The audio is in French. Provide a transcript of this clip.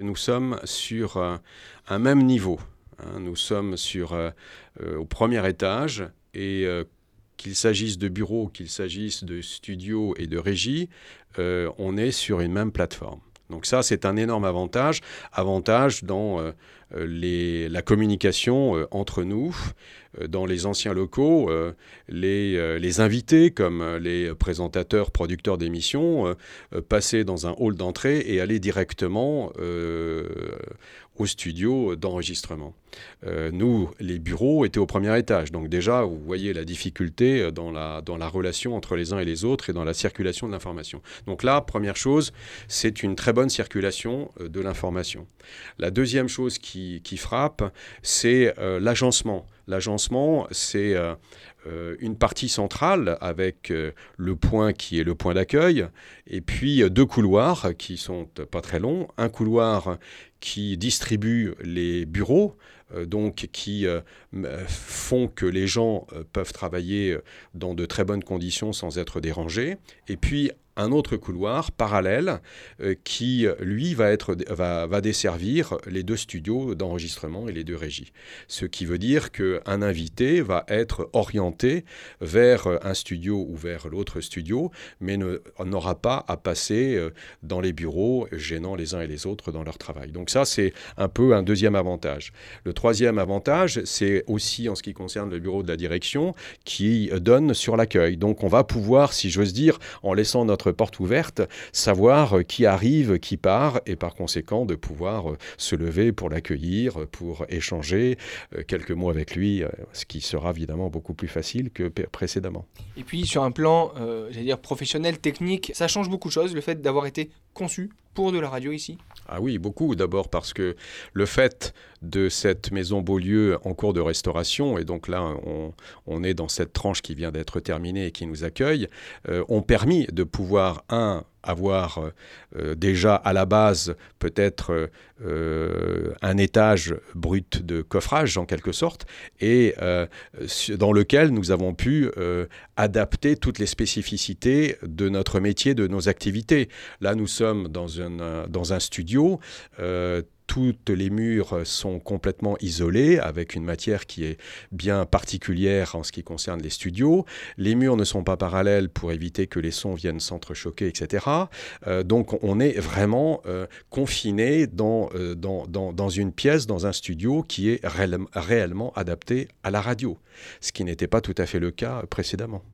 Nous sommes sur un même niveau. Hein. Nous sommes sur, au premier étage et qu'il s'agisse de bureaux, qu'il s'agisse de studios et de régie, on est sur une même plateforme. Donc ça, c'est un énorme avantage. Avantage dans euh, la communication euh, entre nous, euh, dans les anciens locaux, les, les, invités, comme les présentateurs, producteurs d'émissions, passer dans un hall d'entrée et aller directement au studio d'enregistrement. Euh, nous, les bureaux étaient au premier étage. Donc déjà, vous voyez la difficulté euh, dans la, dans la relation entre les uns et les autres et dans la circulation de l'information. Donc là, première chose, c'est une très bonne circulation euh, de l'information. La deuxième chose qui, qui frappe, c'est l'agencement. L'agencement, c'est une partie centrale avec le point qui est le point d'accueil, et puis deux couloirs qui sont pas très longs. Un couloir qui distribue les bureaux, euh, donc qui euh, font que les gens euh, peuvent travailler dans de très bonnes conditions sans être dérangés. Et puis un autre couloir parallèle euh, qui, lui, va, être, va, va, desservir les deux studios d'enregistrement et les deux régies. Ce qui veut dire qu'un invité va être orienté vers un studio ou vers l'autre studio, mais n'aura pas à passer euh, dans les bureaux, gênant les uns et les autres dans leur travail. Donc ça, c'est un peu un deuxième avantage. Le troisième avantage, c'est aussi en ce qui concerne le bureau de la direction, qui donne sur l'accueil. Donc on va pouvoir, si j'ose dire, en laissant notre porte ouverte, savoir euh, qui arrive, qui part, et par conséquent de pouvoir euh, se lever pour l'accueillir, pour échanger euh, quelques mots avec lui, ce qui sera évidemment beaucoup plus facile que précédemment. Et puis sur un plan, j'allais dire professionnel, technique, ça change beaucoup de choses, le fait d'avoir été conçu pour de la radio ici? Ah oui, beaucoup. D'abord parce que le fait de cette maison Beaulieu en cours de restauration, et donc là on, est dans cette tranche qui vient d'être terminée et qui nous accueille, ont permis de pouvoir, un, avoir euh, euh, déjà à la base peut-être euh, un étage brut de coffrage en quelque sorte, et dans lequel nous avons pu adapter toutes les spécificités de notre métier, de nos activités. Là, nous sommes dans dans un studio toutes les murs sont complètement isolés avec une matière qui est bien particulière en ce qui concerne les studios. Les murs ne sont pas parallèles pour éviter que les sons viennent s'entrechoquer, etc. Euh, donc on est vraiment euh, confiné euh, dans, une pièce, dans un studio qui est réellement adapté à la radio, ce qui n'était pas tout à fait le cas précédemment.